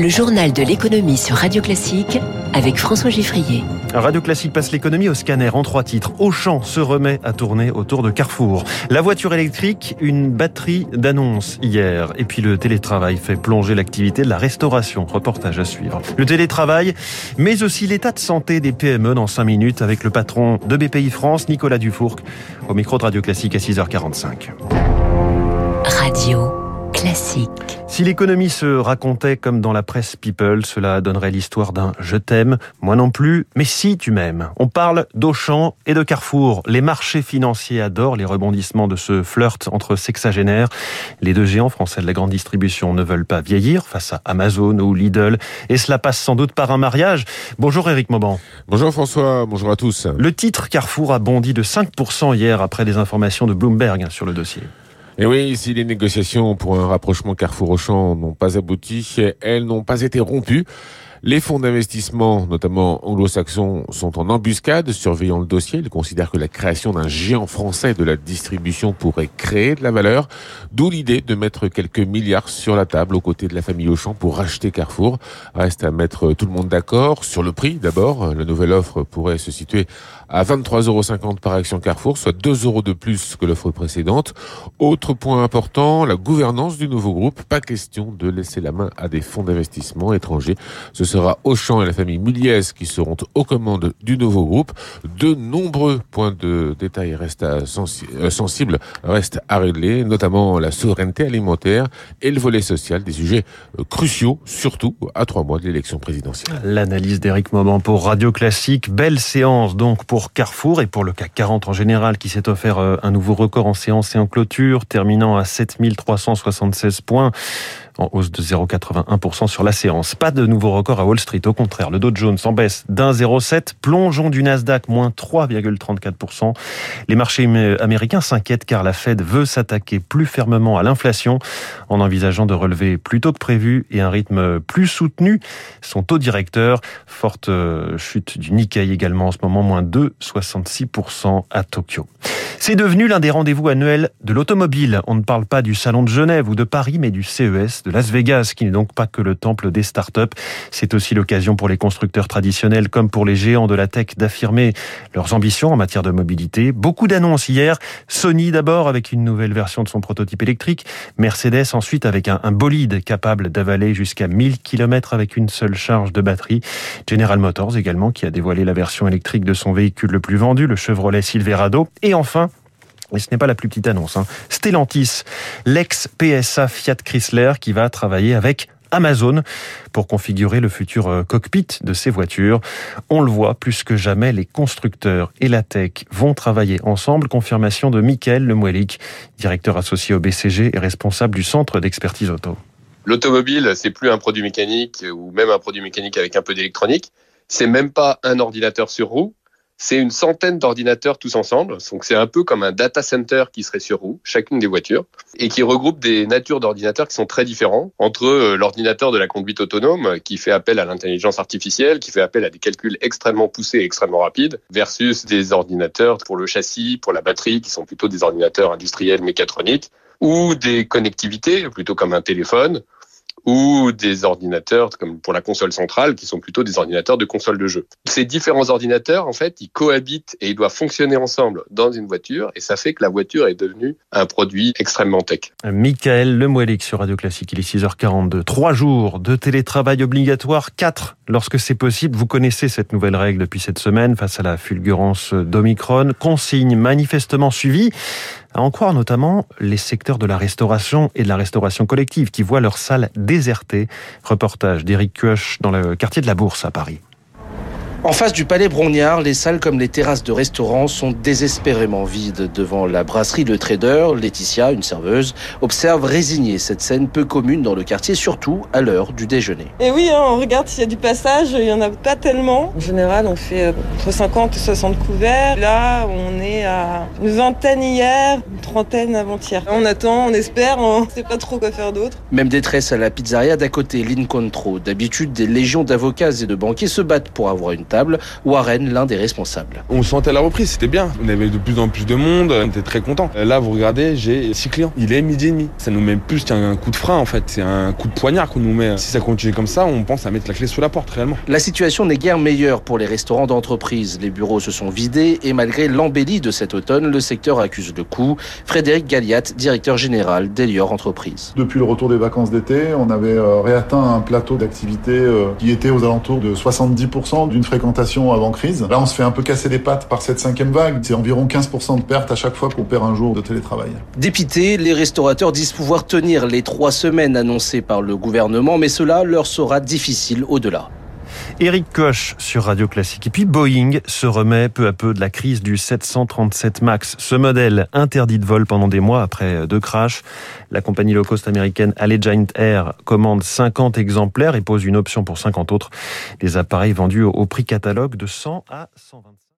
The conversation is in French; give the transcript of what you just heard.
Le journal de l'économie sur Radio Classique avec François Giffrier. Radio Classique passe l'économie au scanner en trois titres. Auchan se remet à tourner autour de Carrefour. La voiture électrique, une batterie d'annonces hier. Et puis le télétravail fait plonger l'activité de la restauration. Reportage à suivre. Le télétravail, mais aussi l'état de santé des PME dans 5 minutes avec le patron de BPI France, Nicolas Dufourc, au micro de Radio Classique à 6h45. Radio Classique. Si l'économie se racontait comme dans la presse People, cela donnerait l'histoire d'un je t'aime, moi non plus, mais si tu m'aimes. On parle d'Auchan et de Carrefour. Les marchés financiers adorent les rebondissements de ce flirt entre sexagénaires. Les deux géants français de la grande distribution ne veulent pas vieillir face à Amazon ou Lidl, et cela passe sans doute par un mariage. Bonjour Eric Mauban. Bonjour François, bonjour à tous. Le titre Carrefour a bondi de 5% hier après des informations de Bloomberg sur le dossier. Et oui, si les négociations pour un rapprochement Carrefour-Auchan n'ont pas abouti, elles n'ont pas été rompues. Les fonds d'investissement, notamment anglo-saxons, sont en embuscade, surveillant le dossier. Ils considèrent que la création d'un géant français de la distribution pourrait créer de la valeur. D'où l'idée de mettre quelques milliards sur la table aux côtés de la famille Auchan pour racheter Carrefour. Reste à mettre tout le monde d'accord sur le prix d'abord. La nouvelle offre pourrait se situer à 23,50 euros par action Carrefour, soit 2 euros de plus que l'offre précédente. Autre point important, la gouvernance du nouveau groupe. Pas question de laisser la main à des fonds d'investissement étrangers. Sera Auchan et la famille Muliez qui seront aux commandes du nouveau groupe. De nombreux points de détail restent euh, sensibles restent à régler, notamment la souveraineté alimentaire et le volet social, des sujets euh, cruciaux, surtout à trois mois de l'élection présidentielle. L'analyse d'Éric Moment pour Radio Classique. Belle séance donc pour Carrefour et pour le CAC 40 en général qui s'est offert euh, un nouveau record en séance et en clôture, terminant à 7376 points en hausse de 0,81% sur la séance. Pas de nouveau record à Wall Street, au contraire. Le Dow Jones en baisse d'un 0,7, plongeon du Nasdaq moins 3,34%. Les marchés américains s'inquiètent car la Fed veut s'attaquer plus fermement à l'inflation en envisageant de relever plus tôt que prévu et un rythme plus soutenu son taux directeur. Forte euh, chute du Nikkei également en ce moment, moins 2,66% à Tokyo. C'est devenu l'un des rendez-vous annuels de l'automobile. On ne parle pas du Salon de Genève ou de Paris, mais du CES de Las Vegas, qui n'est donc pas que le temple des startups. C'est aussi l'occasion pour les constructeurs traditionnels comme pour les géants de la tech d'affirmer leurs ambitions en matière de mobilité. Beaucoup d'annonces hier. Sony d'abord avec une nouvelle version de son prototype électrique. Mercedes ensuite avec un, bolide capable d'avaler jusqu'à 1000 km avec une seule charge de batterie. General Motors également qui a dévoilé la version électrique de son véhicule le plus vendu, le Chevrolet Silverado. Et enfin, et ce n'est pas la plus petite annonce. Hein. Stellantis, l'ex-PSA Fiat Chrysler qui va travailler avec Amazon pour configurer le futur euh, cockpit de ces voitures. On le voit plus que jamais, les constructeurs et la tech vont travailler ensemble. Confirmation de Michael Lemouelik, directeur associé au BCG et responsable du centre d'expertise auto. L'automobile, c'est plus un produit mécanique ou même un produit mécanique avec un peu d'électronique. C'est même pas un ordinateur sur roue c'est une centaine d'ordinateurs tous ensemble. Donc c'est un peu comme un data center qui serait sur roue, chacune des voitures, et qui regroupe des natures d'ordinateurs qui sont très différents entre euh, l'ordinateur de la conduite autonome qui fait appel à l'intelligence artificielle, qui fait appel à des calculs extrêmement poussés et extrêmement rapides, versus des ordinateurs pour le châssis, pour la batterie, qui sont plutôt des ordinateurs industriels mécatroniques, ou des connectivités, plutôt comme un téléphone, ou des ordinateurs comme pour la console centrale qui sont plutôt des ordinateurs de console de jeu. Ces différents ordinateurs, en fait, ils cohabitent et ils doivent fonctionner ensemble dans une voiture et ça fait que la voiture est devenue un produit extrêmement tech. Michael Lemoilic sur Radio Classique, il est 6h42. Trois jours de télétravail obligatoire, quatre lorsque c'est possible. Vous connaissez cette nouvelle règle depuis cette semaine face à la fulgurance d'Omicron. Consigne manifestement suivie à en croire notamment les secteurs de la restauration et de la restauration collective qui voient leurs salles désertées. Reportage d'Éric Kuesch dans le quartier de la Bourse à Paris. En face du palais Brognard, les salles comme les terrasses de restaurants sont désespérément vides. Devant la brasserie Le Trader, Laetitia, une serveuse, observe résignée cette scène peu commune dans le quartier, surtout à l'heure du déjeuner. Et oui, hein, on regarde s'il y a du passage, il n'y en a pas tellement. En général, on fait euh, entre 50 et 60 couverts. Là, on est à une vingtaine hier, une trentaine avant-hier. On attend, on espère, on ne sait pas trop quoi faire d'autre. Même détresse à la pizzeria d'à côté, l'Incontro. D'habitude, des légions d'avocats et de banquiers se battent pour avoir une table. Warren, l'un des responsables. On sentait la reprise, c'était bien. On avait de plus en plus de monde, on était très contents. Là, vous regardez, j'ai six clients. Il est midi et demi. Ça nous met plus qu'un coup de frein en fait. C'est un coup de poignard qu'on nous met. Si ça continue comme ça, on pense à mettre la clé sous la porte réellement. La situation n'est guère meilleure pour les restaurants d'entreprise. Les bureaux se sont vidés et malgré l'embellie de cet automne, le secteur accuse le coup. Frédéric Galliat, directeur général d'Elior Entreprise. Depuis le retour des vacances d'été, on avait euh, réatteint un plateau d'activité euh, qui était aux alentours de 70% d'une avant crise. Là, on se fait un peu casser les pattes par cette cinquième vague. C'est environ 15% de perte à chaque fois qu'on perd un jour de télétravail. Dépités, les restaurateurs disent pouvoir tenir les trois semaines annoncées par le gouvernement, mais cela leur sera difficile au-delà. Éric Koch sur Radio Classique. Et puis Boeing se remet peu à peu de la crise du 737 MAX. Ce modèle interdit de vol pendant des mois après deux crashs. La compagnie low cost américaine Allegiant Air commande 50 exemplaires et pose une option pour 50 autres. Des appareils vendus au prix catalogue de 100 à 125.